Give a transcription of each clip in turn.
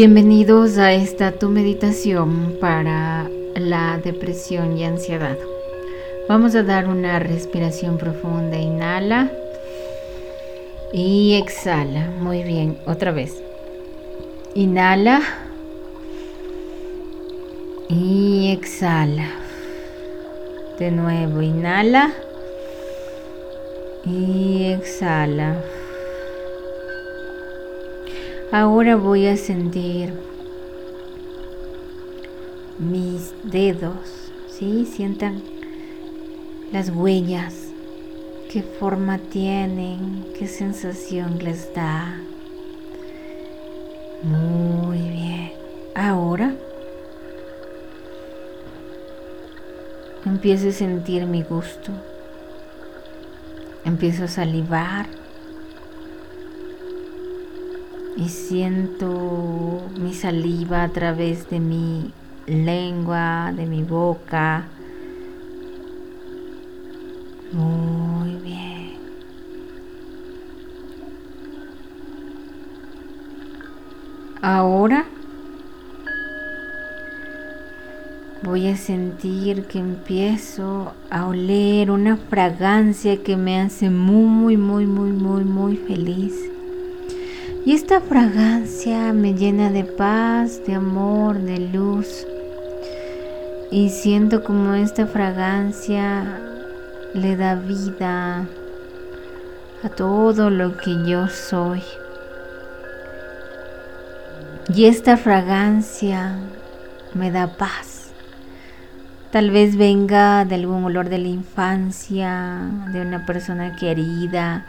Bienvenidos a esta tu meditación para la depresión y ansiedad. Vamos a dar una respiración profunda. Inhala y exhala. Muy bien, otra vez. Inhala y exhala. De nuevo, inhala y exhala. Ahora voy a sentir mis dedos, ¿sí? Sientan las huellas, qué forma tienen, qué sensación les da. Muy bien. Ahora empiezo a sentir mi gusto. Empiezo a salivar y siento mi saliva a través de mi lengua, de mi boca. Muy bien. Ahora voy a sentir que empiezo a oler una fragancia que me hace muy, muy, muy, muy, muy feliz. Y esta fragancia me llena de paz, de amor, de luz. Y siento como esta fragancia le da vida a todo lo que yo soy. Y esta fragancia me da paz. Tal vez venga de algún olor de la infancia, de una persona querida,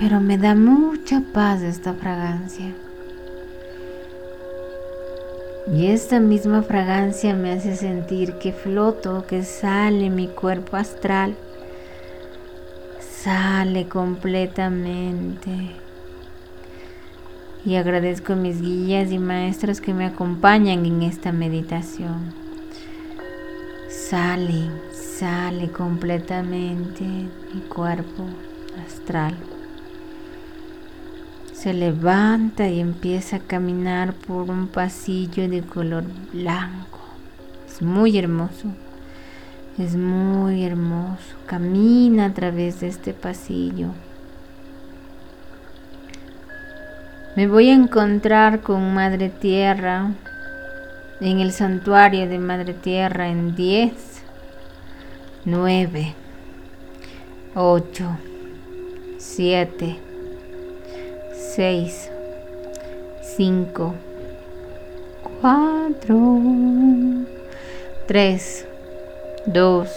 pero me da mucha paz esta fragancia. Y esta misma fragancia me hace sentir que floto, que sale mi cuerpo astral, sale completamente. Y agradezco a mis guías y maestros que me acompañan en esta meditación. Sale, sale completamente mi cuerpo astral se levanta y empieza a caminar por un pasillo de color blanco. Es muy hermoso. Es muy hermoso. Camina a través de este pasillo. Me voy a encontrar con Madre Tierra en el santuario de Madre Tierra en 10, 9, 8, 7, 6, 5, 4, 3, 2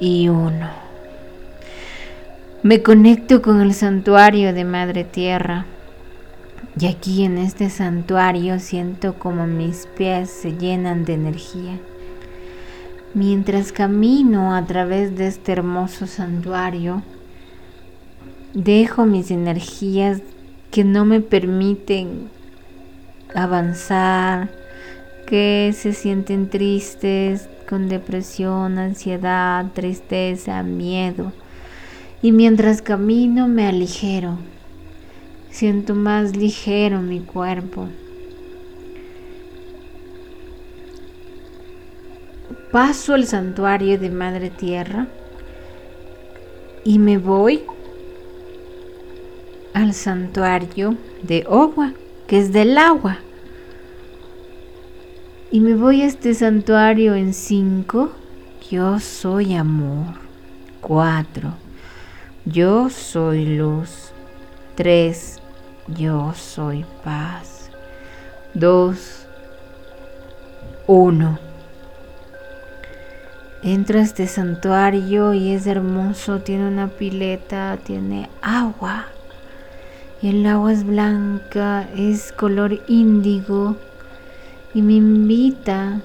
y 1. Me conecto con el santuario de Madre Tierra. Y aquí en este santuario siento como mis pies se llenan de energía. Mientras camino a través de este hermoso santuario, Dejo mis energías que no me permiten avanzar, que se sienten tristes, con depresión, ansiedad, tristeza, miedo. Y mientras camino me aligero, siento más ligero mi cuerpo. Paso al santuario de Madre Tierra y me voy al santuario de Owa, que es del agua. Y me voy a este santuario en 5. Yo soy amor. 4. Yo soy luz. 3. Yo soy paz. 2. 1. Entro a este santuario y es hermoso, tiene una pileta, tiene agua el agua es blanca, es color índigo y me invita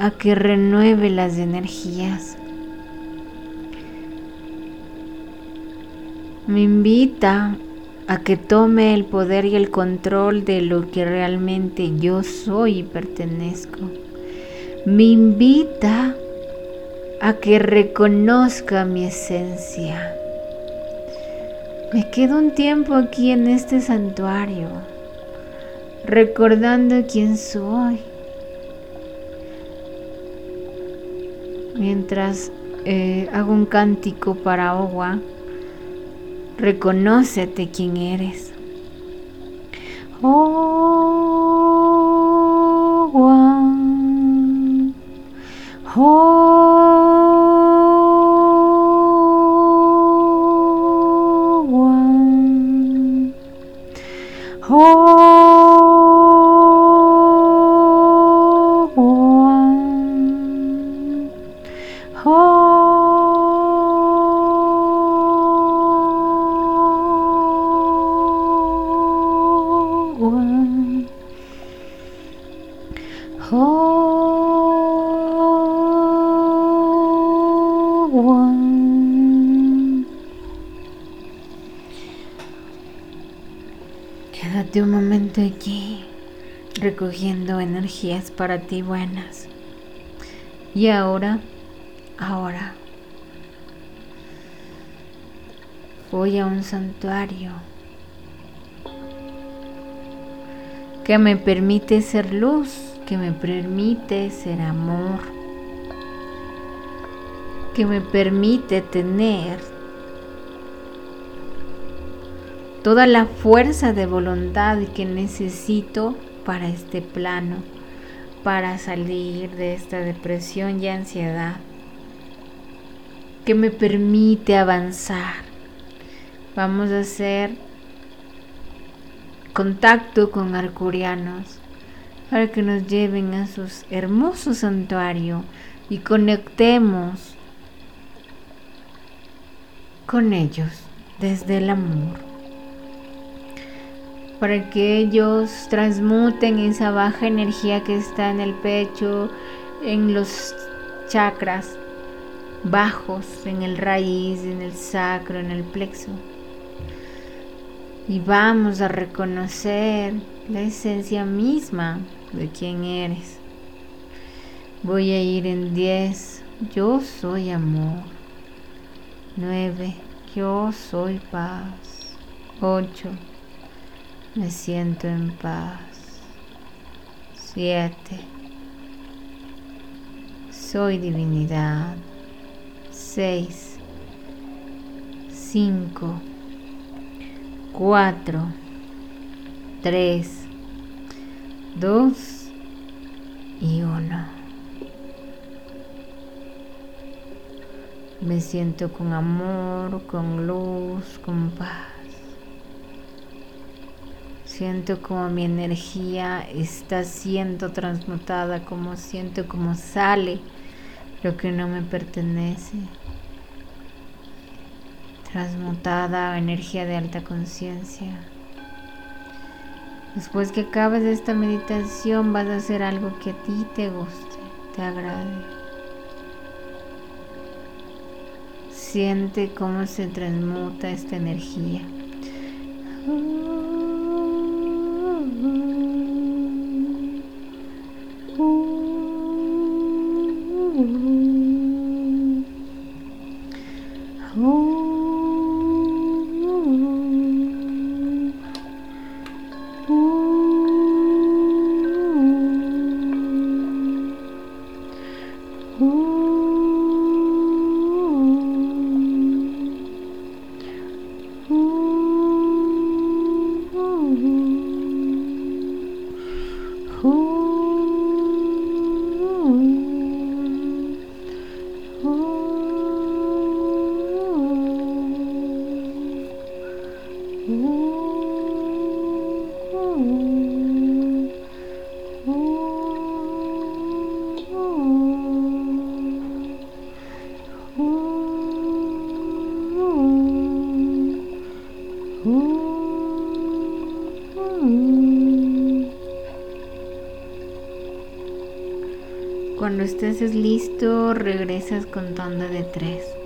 a que renueve las energías. Me invita a que tome el poder y el control de lo que realmente yo soy y pertenezco. Me invita a que reconozca mi esencia Me quedo un tiempo aquí en este santuario, recordando quién soy. Mientras eh, hago un cántico para agua, reconócete quién eres. Quédate un momento aquí recogiendo energías para ti buenas. Y ahora, ahora, voy a un santuario que me permite ser luz, que me permite ser amor, que me permite tener toda la fuerza de voluntad que necesito para este plano, para salir de esta depresión y ansiedad, que me permite avanzar. Vamos a hacer contacto con arcurianos para que nos lleven a su hermoso santuario y conectemos con ellos desde el amor para que ellos transmuten esa baja energía que está en el pecho, en los chakras bajos, en el raíz, en el sacro, en el plexo. Y vamos a reconocer la esencia misma de quién eres. Voy a ir en 10. Yo soy amor. 9. Yo soy paz. 8. Me siento en paz. 7. Soy divinidad. 6. 5. 4. 3. 2. Y 1. Me siento con amor, con luz, con paz. Siento como mi energía está siendo transmutada, como siento como sale lo que no me pertenece. Transmutada a energía de alta conciencia. Después que acabes esta meditación vas a hacer algo que a ti te guste, te agrade. Siente cómo se transmuta esta energía. Cuando estés listo, regresas contando de tres.